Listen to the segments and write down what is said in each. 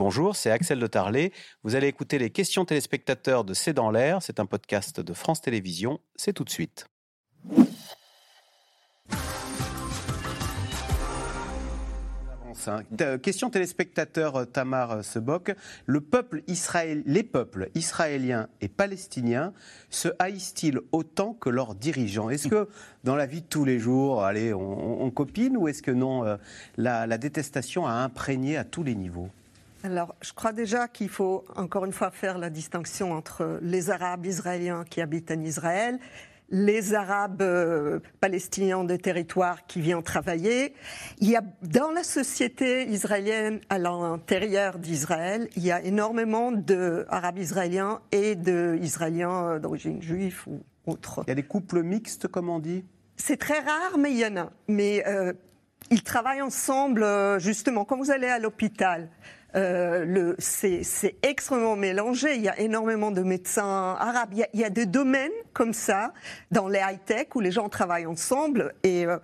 Bonjour, c'est Axel de Tarlet. Vous allez écouter les questions téléspectateurs de C'est dans l'air. C'est un podcast de France Télévisions. C'est tout de suite. Question téléspectateur euh, Tamar euh, Sebok. Le peuple les peuples israéliens et palestiniens se haïssent-ils autant que leurs dirigeants? Est-ce que dans la vie de tous les jours, allez, on, copine ou est-ce que non, euh, la détestation a imprégné à tous les niveaux? Alors, je crois déjà qu'il faut encore une fois faire la distinction entre les Arabes israéliens qui habitent en Israël les Arabes euh, palestiniens des territoires qui viennent travailler. Il y a dans la société israélienne à l'intérieur d'Israël, il y a énormément d'Arabes israéliens et d'Israéliens euh, d'origine juive ou autre. Il y a des couples mixtes, comme on dit? C'est très rare, mais il y en a. Mais euh, ils travaillent ensemble, justement, quand vous allez à l'hôpital. Euh, c'est extrêmement mélangé. Il y a énormément de médecins arabes. Il y a, des domaines comme ça dans les high-tech où les gens travaillent ensemble. Et euh,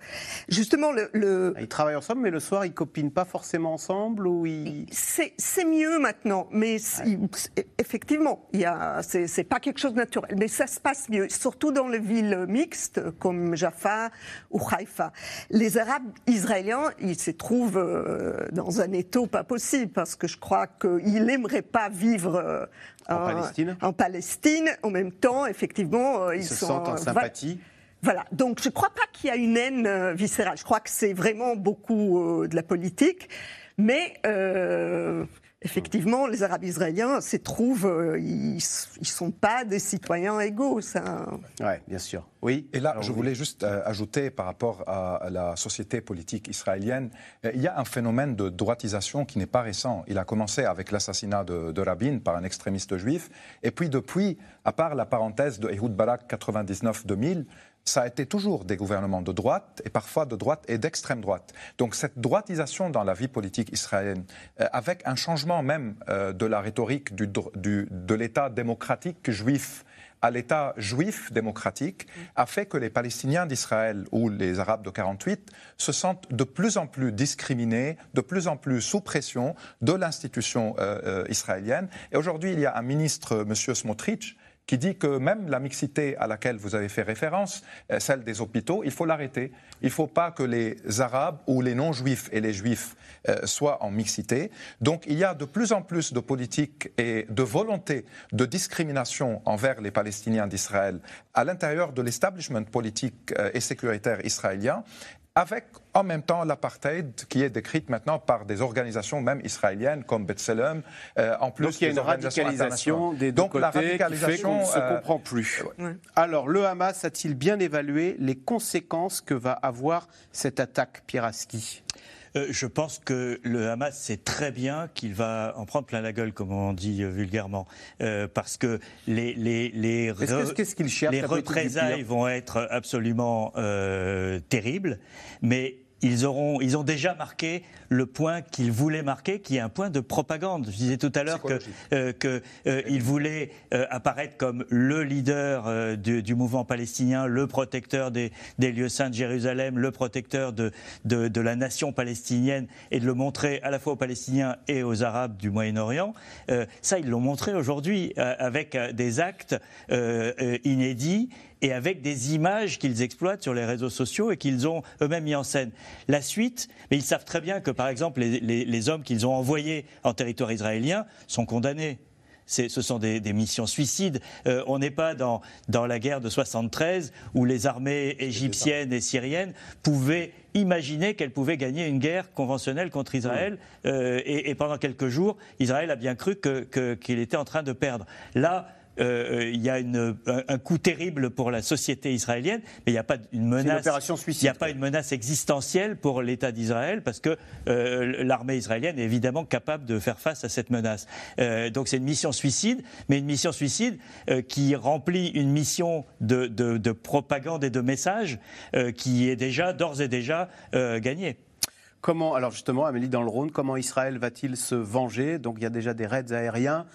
justement, le, Ils travaillent ensemble, mais le soir, ils copinent pas forcément ensemble ou ils... C'est mieux maintenant, mais effectivement, c'est pas quelque chose de naturel. Mais ça se passe mieux, surtout dans les villes mixtes comme Jaffa ou Haïfa. Les Arabes israéliens, ils se trouvent euh, dans un étau pas possible parce que je crois qu'il n'aimerait pas vivre euh, en, Palestine. en Palestine. En même temps, effectivement, euh, ils, se sentent en sympathie. Voilà, donc je ne crois pas qu'il y a une haine euh, viscérale. Je crois que c'est vraiment beaucoup de la politique. Mais effectivement, les Arabes israéliens se trouvent, euh, ils ne sont pas des citoyens égaux. Ça... Oui, bien sûr. Oui. Et là, je voulais juste euh, ajouter par rapport à, la société politique israélienne, euh, il y a un phénomène de droitisation qui n'est pas récent. Il a commencé avec l'assassinat de, de, Rabin par un extrémiste juif. Et puis depuis, à part la parenthèse de Ehud Barak 99-2000, ça a été toujours des gouvernements de droite et parfois de droite et d'extrême droite. Donc cette droitisation dans la vie politique israélienne, euh, avec un changement même euh, de la rhétorique du, de l'État démocratique juif à l'État juif démocratique a fait que les Palestiniens d'Israël ou les Arabes de 48 se sentent de plus en plus discriminés, de plus en plus sous pression de l'institution euh, israélienne. Et aujourd'hui, il y a un ministre, M. Smotrich, qui dit que même la mixité à laquelle vous avez fait référence, euh, celle des hôpitaux, il faut l'arrêter. Il ne faut pas que les Arabes ou les non-juifs et les juifs euh, soient en mixité. Donc il y a de plus en plus de politiques et de volonté de discrimination envers les Palestiniens d'Israël à l'intérieur de l'establishment politique euh, et sécuritaire israélien avec en même temps l'apartheid qui est décrite maintenant par des organisations même israéliennes comme B'Tselem, euh, en plus Donc il y a une radicalisation des deux Donc côtés la radicalisation qui fait ne se euh, comprend plus. Alors le Hamas a-t-il bien évalué les conséquences que va avoir cette attaque Piraski? Euh, je pense que le Hamas sait très bien qu'il va en prendre plein la gueule, comme on dit euh, vulgairement, euh, parce que les les les, les représailles vont être absolument terribles, mais ils, auront, ils ont déjà marqué le point qu'ils voulaient marquer, qui est un point de propagande. Je disais tout à l'heure qu'ils euh, que, euh, voulaient euh, apparaître comme le leader du, mouvement palestinien, le protecteur des, lieux saints de Jérusalem, le protecteur de, de, de, la nation palestinienne, et de le montrer à la fois aux Palestiniens et aux Arabes du Moyen-Orient. ça, ils l'ont montré aujourd'hui avec des actes inédits et avec des images qu'ils exploitent sur les réseaux sociaux et qu'ils ont eux-mêmes mis en scène. La suite, mais ils savent très bien que, par exemple, les, hommes qu'ils ont envoyés en territoire israélien sont condamnés ce sont des, missions suicides. Euh, on n'est pas dans, dans la guerre de 73 où les armées égyptiennes et syriennes pouvaient imaginer qu'elles pouvaient gagner une guerre conventionnelle contre Israël. Euh, et, pendant quelques jours, Israël a bien cru qu'il était en train de perdre. Là, euh, il y a une, un, coup terrible pour la société israélienne, mais il n'y a pas une menace. Il n'y a pas une menace existentielle pour l'État d'Israël parce que euh, l'armée israélienne est évidemment capable de faire face à cette menace. Euh, donc c'est une mission suicide, mais une mission suicide qui remplit une mission de, de, de, propagande et de message qui est déjà d'ores et déjà gagnée. Comment, alors justement, Amélie dans le Rhône, comment Israël va-t-il se venger? Donc il y a déjà des raids aériens.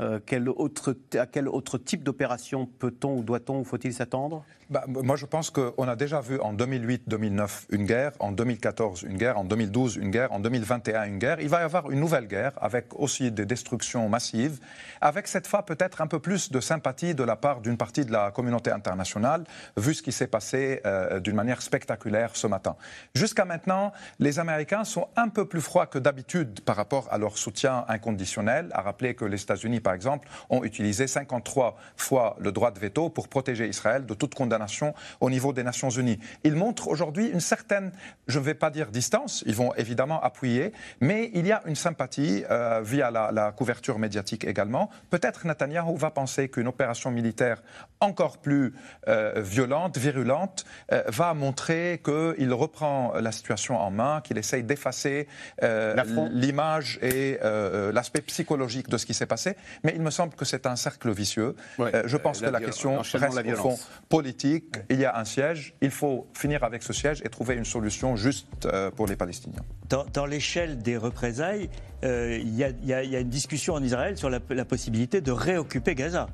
Autre, À quel autre type d'opération peut-on ou doit-on ou faut-il s'attendre? Bah, Moi, je pense qu'on a déjà vu en 2008-2009 une guerre, en 2014 une guerre, en 2012 une guerre, en 2021 une guerre. Il va y avoir une nouvelle guerre avec aussi des destructions massives, avec cette fois peut-être un peu plus de sympathie de la part d'une partie de la communauté internationale, vu ce qui s'est passé euh, d'une manière spectaculaire ce matin. Jusqu'à maintenant, les Américains sont un peu plus froids que d'habitude par rapport à leur soutien inconditionnel. À rappeler que les États-Unis, par exemple, ont utilisé 53 fois le droit de veto pour protéger Israël de toute condamnation au niveau des Nations Unies. Ils montrent aujourd'hui une certaine, je ne vais pas dire distance, ils vont évidemment appuyer, mais il y a une sympathie euh, via la, couverture médiatique également. Peut-être Netanyahu va penser qu'une opération militaire encore plus euh, violente, virulente, euh, va montrer qu'il reprend la situation en main, qu'il essaye d'effacer l'image et l'aspect psychologique de ce qui s'est passé. Mais il me semble que c'est un cercle vicieux. je pense que la question reste au fond politique. Il y a un siège, il faut finir avec ce siège et trouver une solution juste pour les Palestiniens. Dans, l'échelle des représailles, euh, il y, a une discussion en Israël sur la, possibilité de réoccuper Gaza.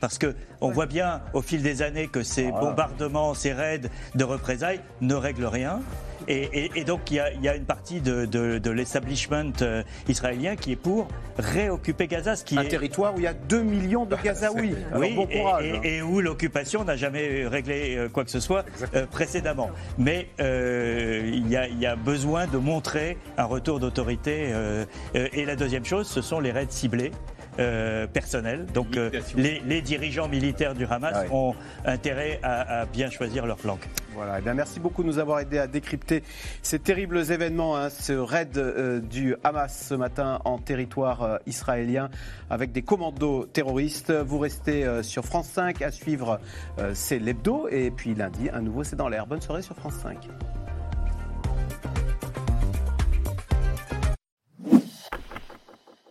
Parce qu'on voit bien au fil des années que ces bombardements, ces raids de représailles ne règlent rien. Et, donc il y, a, une partie de, l'establishment euh, israélien qui est pour réoccuper Gaza. Ce qui un est... territoire où il y a 2 millions de Gazaouis. oui, bon courage, et, hein. et, où l'occupation n'a jamais réglé euh, quoi que ce soit euh, précédemment. Mais il y, a, besoin de montrer un retour d'autorité. et la deuxième chose, ce sont les raids ciblés. Personnels. Donc les, dirigeants militaires du Hamas ah ont intérêt à, à, bien choisir leur flanc. Voilà, eh merci beaucoup de nous avoir aidé à décrypter ces terribles événements, hein, ce raid euh, du Hamas ce matin en territoire euh, israélien avec des commandos terroristes. Vous restez euh, sur France 5 à suivre, c'est l'hebdo et puis lundi, un nouveau C'est dans l'air. Bonne soirée sur France 5.